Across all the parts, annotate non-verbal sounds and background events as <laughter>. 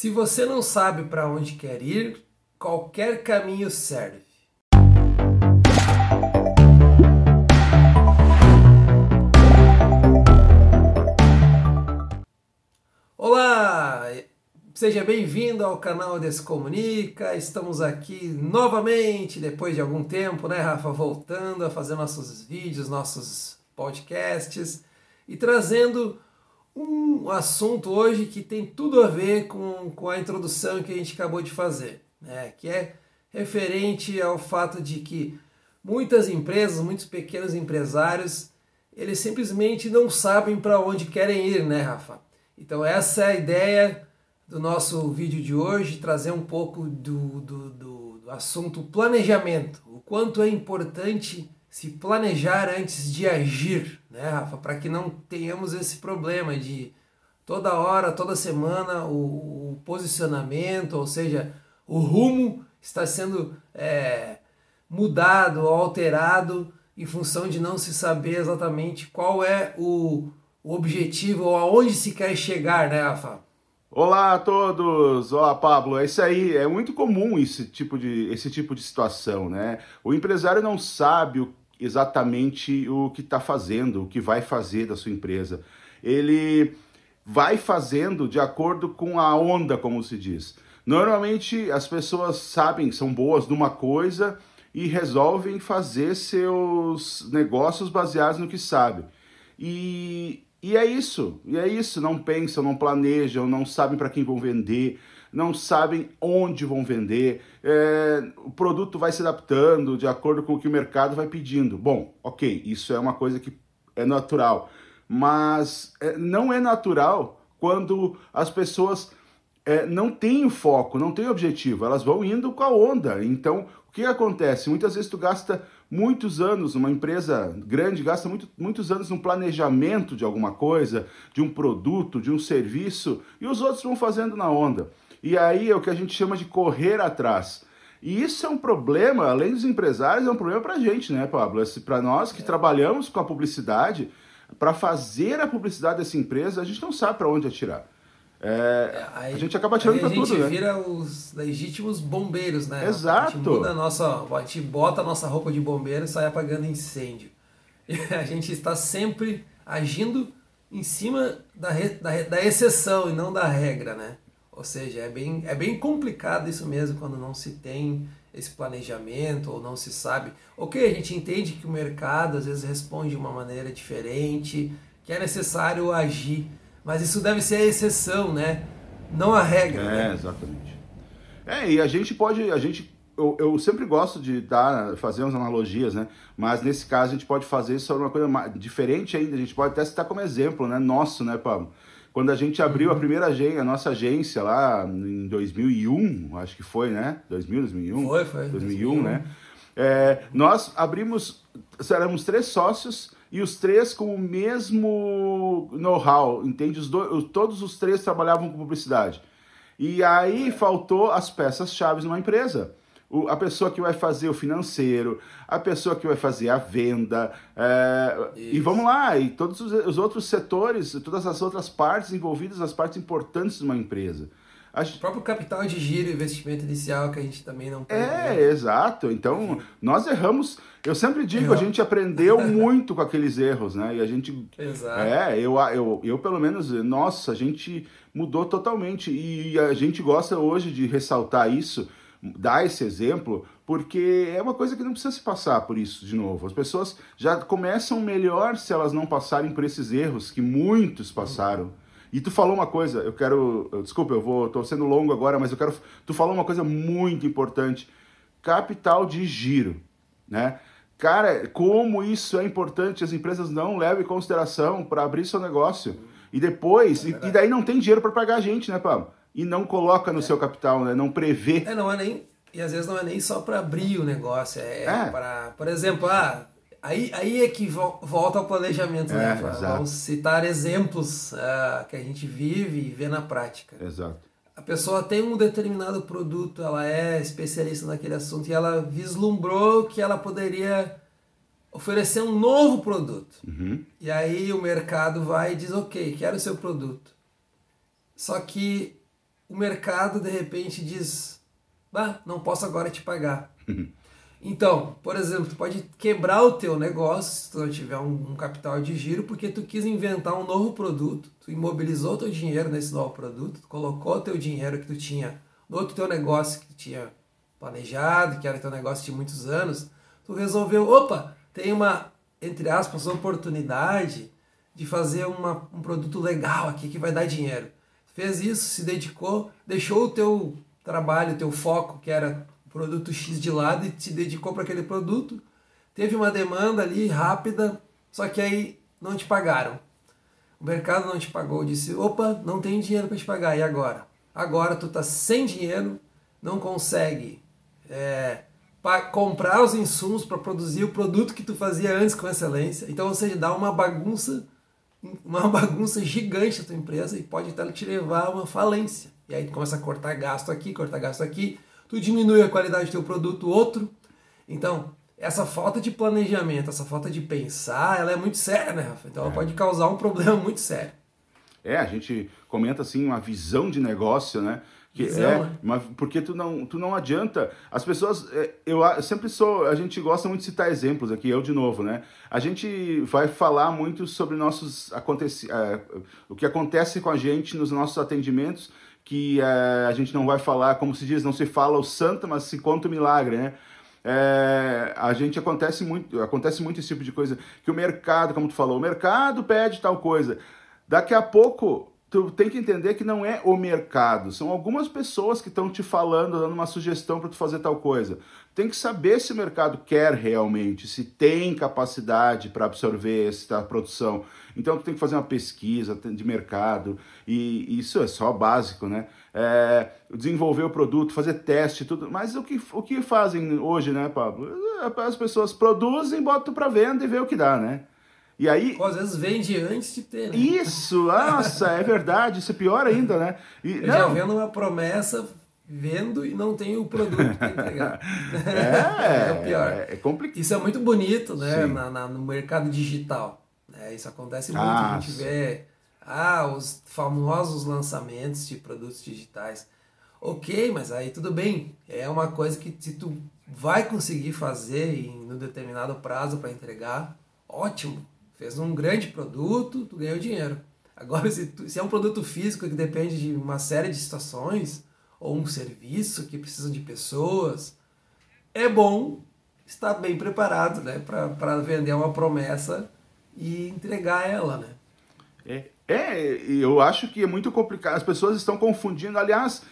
Se você não sabe para onde quer ir, qualquer caminho serve. Olá, seja bem-vindo ao canal Descomunica. Estamos aqui novamente depois de algum tempo, né, Rafa, voltando a fazer nossos vídeos, nossos podcasts e trazendo um assunto hoje que tem tudo a ver com, com a introdução que a gente acabou de fazer, né? que é referente ao fato de que muitas empresas, muitos pequenos empresários, eles simplesmente não sabem para onde querem ir, né, Rafa? Então essa é a ideia do nosso vídeo de hoje, trazer um pouco do, do, do, do assunto planejamento, o quanto é importante se planejar antes de agir, né, Rafa? Para que não tenhamos esse problema de toda hora, toda semana o, o posicionamento, ou seja, o rumo está sendo é, mudado, alterado em função de não se saber exatamente qual é o, o objetivo ou aonde se quer chegar, né, Rafa? Olá a todos! Olá, Pablo. É isso aí. É muito comum esse tipo de, esse tipo de situação, né? O empresário não sabe o exatamente o que está fazendo, o que vai fazer da sua empresa. Ele vai fazendo de acordo com a onda, como se diz. Normalmente as pessoas sabem, são boas numa coisa e resolvem fazer seus negócios baseados no que sabem. E, e é isso, e é isso. Não pensam, não planejam, não sabem para quem vão vender, não sabem onde vão vender, é, o produto vai se adaptando de acordo com o que o mercado vai pedindo. Bom, ok, isso é uma coisa que é natural, mas é, não é natural quando as pessoas é, não têm foco, não têm objetivo, elas vão indo com a onda. Então, o que acontece? Muitas vezes tu gasta muitos anos, uma empresa grande gasta muito, muitos anos no planejamento de alguma coisa, de um produto, de um serviço, e os outros vão fazendo na onda. E aí é o que a gente chama de correr atrás. E isso é um problema, além dos empresários, é um problema para a gente, né, Pablo? Para nós que é. trabalhamos com a publicidade, para fazer a publicidade dessa empresa, a gente não sabe para onde atirar. É, é, aí, a gente acaba tirando para tudo, né? A gente vira os legítimos bombeiros, né? Exato. A gente, muda a, nossa, a gente bota a nossa roupa de bombeiro e sai apagando incêndio. E <laughs> a gente está sempre agindo em cima da, da, da exceção e não da regra, né? Ou seja, é bem, é bem complicado isso mesmo quando não se tem esse planejamento ou não se sabe. Ok, a gente entende que o mercado às vezes responde de uma maneira diferente, que é necessário agir, mas isso deve ser a exceção, né? Não a regra. É, né? exatamente. É, e a gente pode, a gente eu, eu, sempre gosto de dar, fazer umas analogias, né? Mas nesse caso a gente pode fazer sobre uma coisa diferente ainda. A gente pode até citar como exemplo, né? Nosso, né, Pablo? Quando a gente abriu a uhum. primeira agência, a nossa agência lá em 2001, acho que foi, né? 2000, 2001? Foi, foi. 2001, 2001. né? É, nós abrimos, éramos três sócios e os três com o mesmo know-how, entende? Os dois, todos os três trabalhavam com publicidade. E aí faltou as peças-chave numa empresa a pessoa que vai fazer o financeiro, a pessoa que vai fazer a venda, é, e vamos lá, e todos os, os, outros setores, todas as outras partes envolvidas, as partes importantes de uma empresa. O próprio capital de giro, investimento inicial que a gente também não pode. É, né? exato. Então, nós erramos. Eu sempre digo, a gente aprendeu <laughs> muito com aqueles erros, né? E a gente. Exato. É, eu, eu, eu pelo menos, nossa, a gente mudou totalmente. E a gente gosta hoje de ressaltar isso dar esse exemplo, porque é uma coisa que não precisa se passar por isso de novo. As pessoas já começam melhor se elas não passarem por esses erros que muitos passaram. E tu falou uma coisa, eu quero, desculpa, eu vou, tô sendo longo agora, mas eu quero, tu falou uma coisa muito importante, capital de giro, né? Cara, como isso é importante, as empresas não levam em consideração para abrir seu negócio. E depois, é e, e, daí não tem dinheiro para pagar a gente, né, Pablo? e não coloca no é. seu capital, né? não prevê. É, não é nem, e às vezes não é nem só para abrir o negócio, é, é. para, por exemplo, ah, aí, aí é que volta ao planejamento, né? É, Vamos citar exemplos uh, que a gente vive e vê na prática. Exato. A pessoa tem um determinado produto, ela é especialista naquele assunto e ela vislumbrou que ela poderia oferecer um novo produto. Uhum. E aí o mercado vai e diz, ok, quero o seu produto. Só que o mercado de repente diz, bah, não posso agora te pagar. Então, por exemplo, tu pode quebrar o teu negócio se tu não tiver um, um, capital de giro, porque tu quis inventar um novo produto, tu imobilizou teu dinheiro nesse novo produto, tu colocou o teu dinheiro que tu tinha no outro teu negócio que tu tinha planejado, que era teu negócio de muitos anos, tu resolveu, opa, tem uma, entre aspas, oportunidade de fazer uma, um produto legal aqui que vai dar dinheiro. Fez isso, se dedicou, deixou o teu trabalho, o teu foco, que era produto X de lado e se dedicou para aquele produto. Teve uma demanda ali rápida, só que aí não te pagaram. O mercado não te pagou, disse: opa, não tem dinheiro para te pagar, e agora? Agora tu tá sem dinheiro, não consegue é, comprar os insumos para produzir o produto que tu fazia antes com excelência. Então, seja, dá uma bagunça, uma <laughs> bagunça gigante a tua empresa e pode até te levar a uma falência. E aí tu começa a cortar gasto aqui, cortar gasto aqui, tu diminui a qualidade do teu produto, outro. Então, essa falta de planejamento, essa falta de pensar, ela é muito séria, né, Rafa? Então, ela é. pode causar um problema <laughs> muito sério. É, a gente comenta assim uma visão de negócio, né? Que visão, é, né? Uma, porque tu não, tu não adianta. As pessoas, é, eu, eu sempre sou, a gente gosta muito de citar exemplos aqui, eu de novo, né? A gente vai falar muito sobre nossos aconteci, é, o que acontece com a gente nos nossos atendimentos que é, a gente não vai falar, como se diz, não se fala o santo, mas se conta o milagre, né? É, a gente acontece muito, acontece muito esse tipo de coisa, que o mercado, como tu falou, o mercado pede tal coisa. Daqui a pouco tu tem que entender que não é o mercado, são algumas pessoas que estão te falando, dando uma sugestão para tu fazer tal coisa. Tem que saber se o mercado quer realmente, se tem capacidade para absorver essa produção. Então tu tem que fazer uma pesquisa de mercado e isso é só básico, né? É, desenvolver o produto, fazer teste, tudo. Mas o que, o que fazem hoje, né, Pablo? As pessoas produzem, botam para venda e vê o que dá, né? E aí. Às vezes vende antes de ter. Né? Isso, nossa, é verdade. Isso é pior ainda, né? E, Eu não. já vendo uma promessa, vendo e não tem o produto para entregar. É, <laughs> é o pior. É, é complicado. Isso é muito bonito, né? Na, na, no mercado digital. Né? Isso acontece muito. Ah, a gente sim. vê ah, os famosos lançamentos de produtos digitais. Ok, mas aí tudo bem. É uma coisa que se tu vai conseguir fazer em um determinado prazo para entregar, ótimo fez um grande produto, tu ganhou dinheiro. Agora, se, tu, se é um produto físico que depende de uma série de situações, ou um serviço que precisa de pessoas, é bom estar bem preparado né, para vender uma promessa e entregar ela. Né? É, é, eu acho que é muito complicado. As pessoas estão confundindo. Aliás,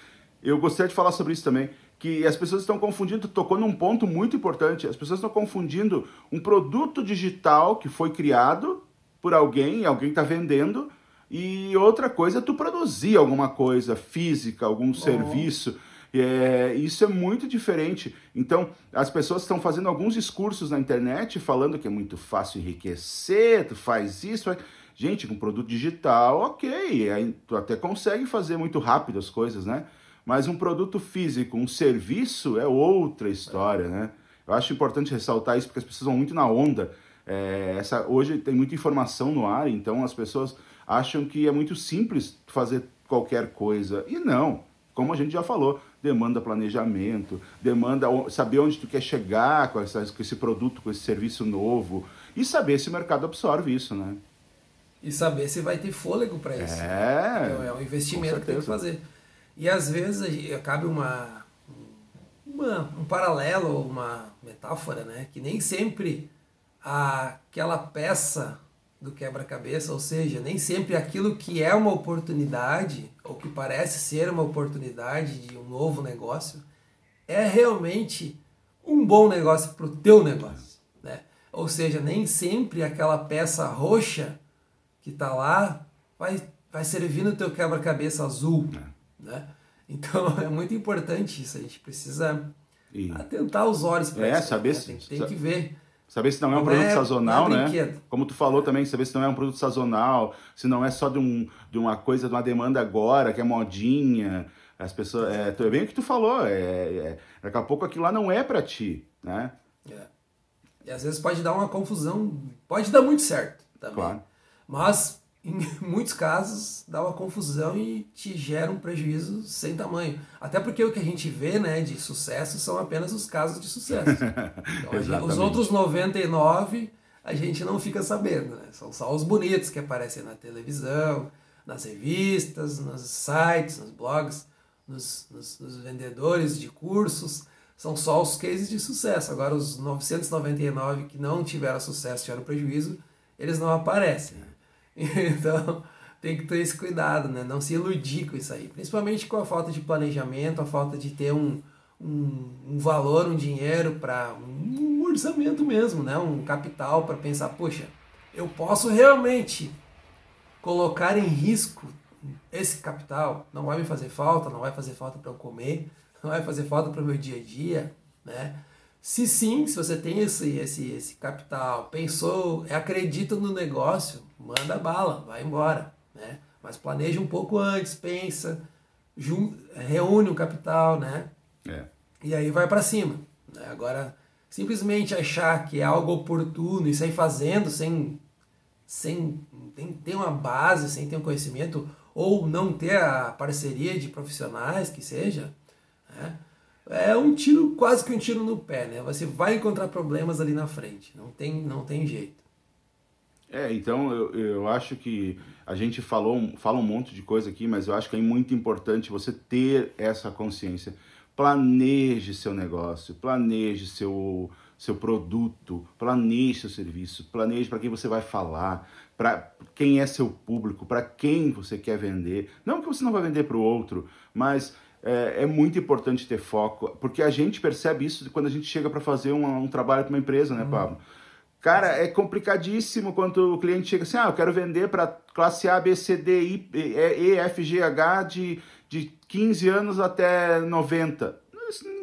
eu gostaria de falar sobre isso também que as pessoas estão confundindo, tocou num ponto muito importante, as pessoas estão confundindo um produto digital que foi criado por alguém, alguém está vendendo, e outra coisa é tu produzir alguma coisa física, algum oh. serviço. É, isso é muito diferente. Então, as pessoas estão fazendo alguns discursos na internet falando que é muito fácil enriquecer, tu faz isso. Gente, com produto digital, ok, aí tu até consegue fazer muito rápido as coisas, né? Mas um produto físico, um serviço é outra história, né? Eu acho importante ressaltar isso porque as pessoas vão muito na onda. É, essa, hoje tem muita informação no ar, então as pessoas acham que é muito simples fazer qualquer coisa. E não, como a gente já falou, demanda planejamento, demanda saber onde tu quer chegar com, essa, com esse produto, com esse serviço novo e saber se o mercado absorve isso, né? E saber se vai ter fôlego para isso. É, então, é um investimento que tem que fazer. E às vezes cabe uma, uma, um paralelo, uma metáfora, né? Que nem sempre aquela peça do quebra-cabeça, ou seja, nem sempre aquilo que é uma oportunidade, ou que parece ser uma oportunidade de um novo negócio, é realmente um bom negócio para o teu negócio. Né? Ou seja, nem sempre aquela peça roxa que está lá vai, vai servir no teu quebra-cabeça azul. É. Né? Então <laughs> é muito importante isso, a gente precisa e... atentar os olhos para é, isso. Saber né? tem, tem, que ver. Saber se não é um produto é, sazonal, é né? Como tu falou também, saber se não é um produto sazonal, se não é só de, um, de uma coisa, de uma demanda agora, que é modinha. As pessoas. É, é bem o que tu falou. É, é, daqui a pouco aquilo lá não é para ti, né? É. E às vezes pode dar uma confusão, pode dar muito certo também. Claro. Mas em <laughs> muitos casos dá uma confusão e te gera um prejuízo sem tamanho. Até porque o que a gente vê né, de sucesso são apenas os casos de sucesso. <laughs> Então, os outros 99 a gente não fica sabendo. Né? São só os bonitos que aparecem na televisão, nas revistas, nos sites, nos blogs, nos, nos, nos vendedores de cursos. São só os cases de sucesso. Agora, os 999 que não tiveram sucesso, tiveram prejuízo, eles não aparecem. <laughs> Então, tem que ter esse cuidado, né? Não se iludir com isso aí. Principalmente com a falta de planejamento, a falta de ter um, um, um valor, um dinheiro para um, orçamento mesmo, né? Um capital para pensar, poxa, eu posso realmente colocar em risco esse capital, não vai me fazer falta, não vai fazer falta para eu comer, não vai fazer falta para o meu dia a dia, né? Se sim, se você tem esse, esse, esse capital, pensou, acredita no negócio, manda bala, vai embora. Né? Mas planeja um pouco antes, pensa, reúne um capital, né? É. E aí vai para cima. Né? Agora, simplesmente achar que é algo oportuno e sair fazendo sem, sem ter uma base, sem ter um conhecimento, ou não ter a parceria de profissionais que seja, né? é um tiro, quase que um tiro no pé, né? Você vai encontrar problemas ali na frente, não tem, não tem jeito. É, então eu, eu acho que a gente falou, fala um monte de coisa aqui, mas eu acho que é muito importante você ter essa consciência. Planeje seu negócio, planeje seu, seu produto, planeje seu serviço, planeje para quem você vai falar, para quem é seu público, para quem você quer vender. Não que você não vai vender para o outro, mas é, é, muito importante ter foco, porque a gente percebe isso quando a gente chega para fazer um, um trabalho para uma empresa, né, uhum. Pablo? Cara, é complicadíssimo quando o cliente chega assim, ah, eu quero vender para classe A, B, C, D, I, E, F, G, H de, de 15 anos até 90.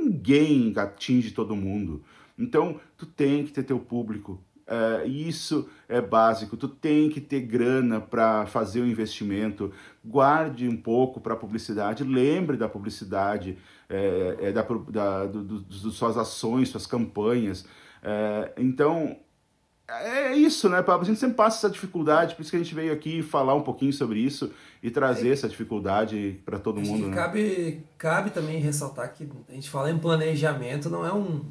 Ninguém atinge todo mundo. Então, tu tem que ter teu público, é, isso é básico. Tu tem que ter grana para fazer o investimento. Guarde um pouco para publicidade. Lembre da publicidade, é, é da, da do, do, do, suas ações, suas campanhas. É, então é isso, né, Pablo? A gente sempre passa essa dificuldade, por isso que a gente veio aqui falar um pouquinho sobre isso e trazer essa dificuldade para todo mundo. Né? Cabe, cabe também ressaltar que a gente fala em planejamento, não é um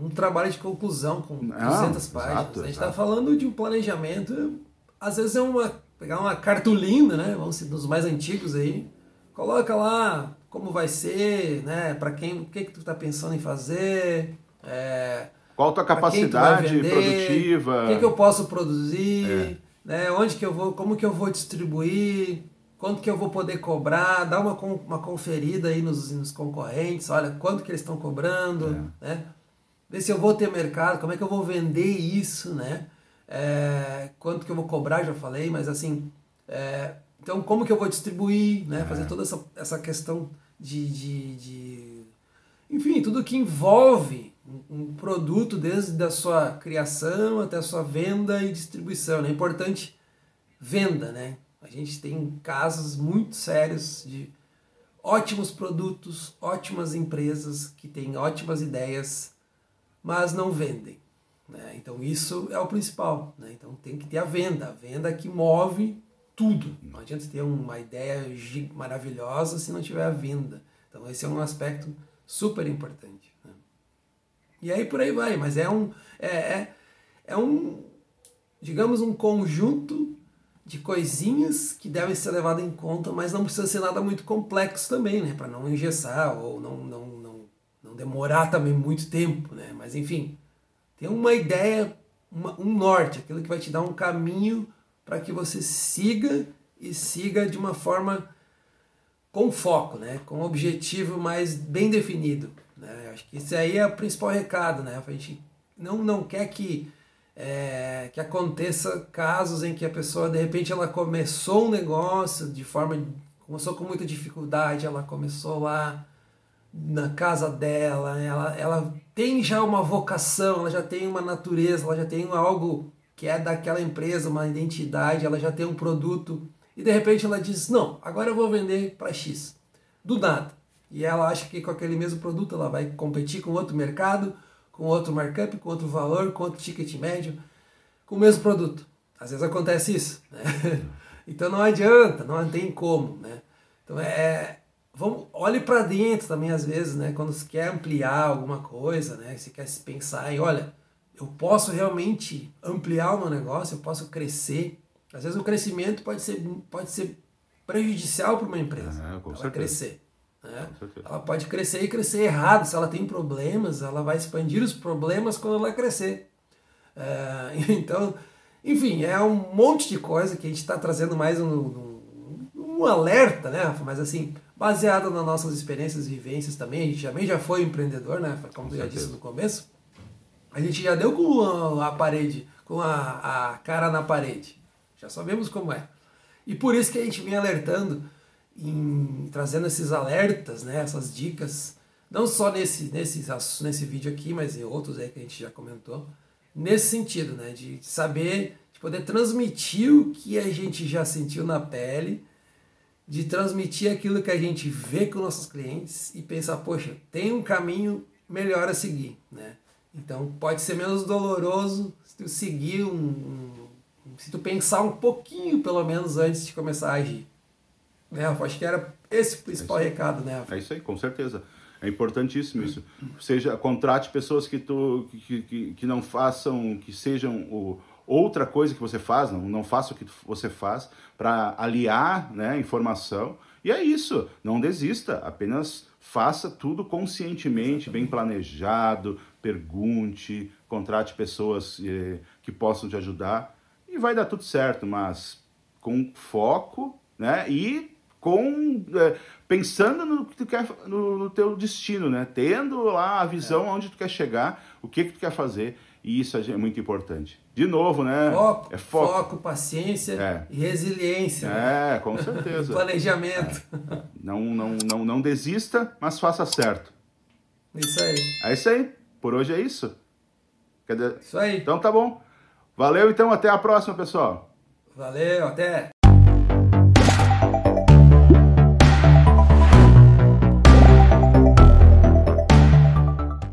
um trabalho de conclusão com Não, 200 páginas. Exato, a gente está falando de um planejamento, às vezes é uma pegar uma cartolina, né? Vamos ser dos mais antigos aí, coloca lá como vai ser, né? Para quem, o que que tu está pensando em fazer, é, qual a tua capacidade vender, produtiva, o que que eu posso produzir, é. né? Onde que eu vou, como que eu vou distribuir, quanto que eu vou poder cobrar, dá uma, uma conferida aí nos, nos concorrentes, olha quanto que eles estão cobrando, é. né? ver se eu vou ter mercado, como é que eu vou vender isso, né? É, quanto que eu vou cobrar, já falei, mas assim, é, então como que eu vou distribuir, né? Fazer é. toda essa, essa questão de, de, de enfim, tudo que envolve um produto desde a sua criação até a sua venda e distribuição. Né? É importante venda, né? A gente tem casos muito sérios de ótimos produtos, ótimas empresas que têm ótimas ideias, mas não vendem. Né? Então isso é o principal. Né? Então tem que ter a venda, a venda que move tudo. Não adianta ter uma ideia maravilhosa se não tiver a venda. Então esse é um aspecto super importante. Né? E aí por aí vai, mas é um, é, é, é um, digamos, um conjunto de coisinhas que devem ser levadas em conta, mas não precisa ser nada muito complexo também, né? Para não engessar ou não, não, não não demorar também muito tempo, né? Mas enfim, tem uma ideia, uma, um norte, aquilo que vai te dar um caminho para que você siga e siga de uma forma com foco, né? Com um objetivo mais bem definido. Né? Acho que esse aí é o principal recado, né? A gente não, não quer que, é, que aconteça casos em que a pessoa, de repente, ela começou um negócio de forma... Começou com muita dificuldade, ela começou lá na casa dela, ela, ela tem já uma vocação, ela já tem uma natureza, ela já tem algo que é daquela empresa, uma identidade, ela já tem um produto e de repente ela diz: Não, agora eu vou vender para X. Do nada. E ela acha que com aquele mesmo produto ela vai competir com outro mercado, com outro markup, com outro valor, com outro ticket médio, com o mesmo produto. Às vezes acontece isso. Né? <laughs> Então não adianta, não tem como, né? Então é, vamos, olhe para dentro também às vezes, né? Quando você quer ampliar alguma coisa, né? Você quer se pensar em, olha, eu posso realmente ampliar o meu negócio, eu posso crescer. Às vezes o crescimento pode ser, pode ser prejudicial para uma empresa. É, com ela certeza. crescer. Né? Ela pode crescer e crescer errado. Se ela tem problemas, ela vai expandir os problemas quando ela crescer. É, <laughs> então, enfim, é um monte de coisa que a gente está trazendo mais um, um, um, alerta, né, Rafa? Mas assim, baseado nas nossas experiências e vivências também. A gente também já foi empreendedor, né? Como tu já disse no começo. A gente já deu com a, a parede, com a, a cara na parede. Já sabemos como é. E por isso que a gente vem alertando, em, trazendo esses alertas, né, essas dicas, não só nesse, nesse, nesse vídeo aqui, mas em outros aí que a gente já comentou, nesse sentido, né, de saber, de poder transmitir o que a gente já sentiu na pele, de transmitir aquilo que a gente vê com nossos clientes e pensar, poxa, tem um caminho melhor a seguir, né? Então pode ser menos doloroso se tu seguir um, um se tu pensar um pouquinho, pelo menos, antes de começar a agir. Né, Rafa? Acho que era esse o principal é recado, né? Rafa? É isso aí, com certeza. É importantíssimo isso. Seja, contrate pessoas que, tu, que, que, que não façam, que sejam o, outra coisa que você faz, não, não faça o que você faz, para aliar né, informação. E é isso, não desista, apenas faça tudo conscientemente, bem planejado, pergunte, contrate pessoas eh, que possam te ajudar e vai dar tudo certo, mas com foco, né? E com é, pensando no que tu quer no, no, teu destino, né? Tendo lá a visão é. onde tu quer chegar, o que que tu quer fazer, e isso é muito importante. De novo, né? Foco, é foco, foco paciência é. e resiliência. Né? É, né? com certeza. <laughs> Planejamento. É. Não, não, não, não desista, mas faça certo. Isso aí. É isso aí. Por hoje é isso. Isso aí. Então tá bom. Valeu, então, até a próxima, pessoal. Valeu, até.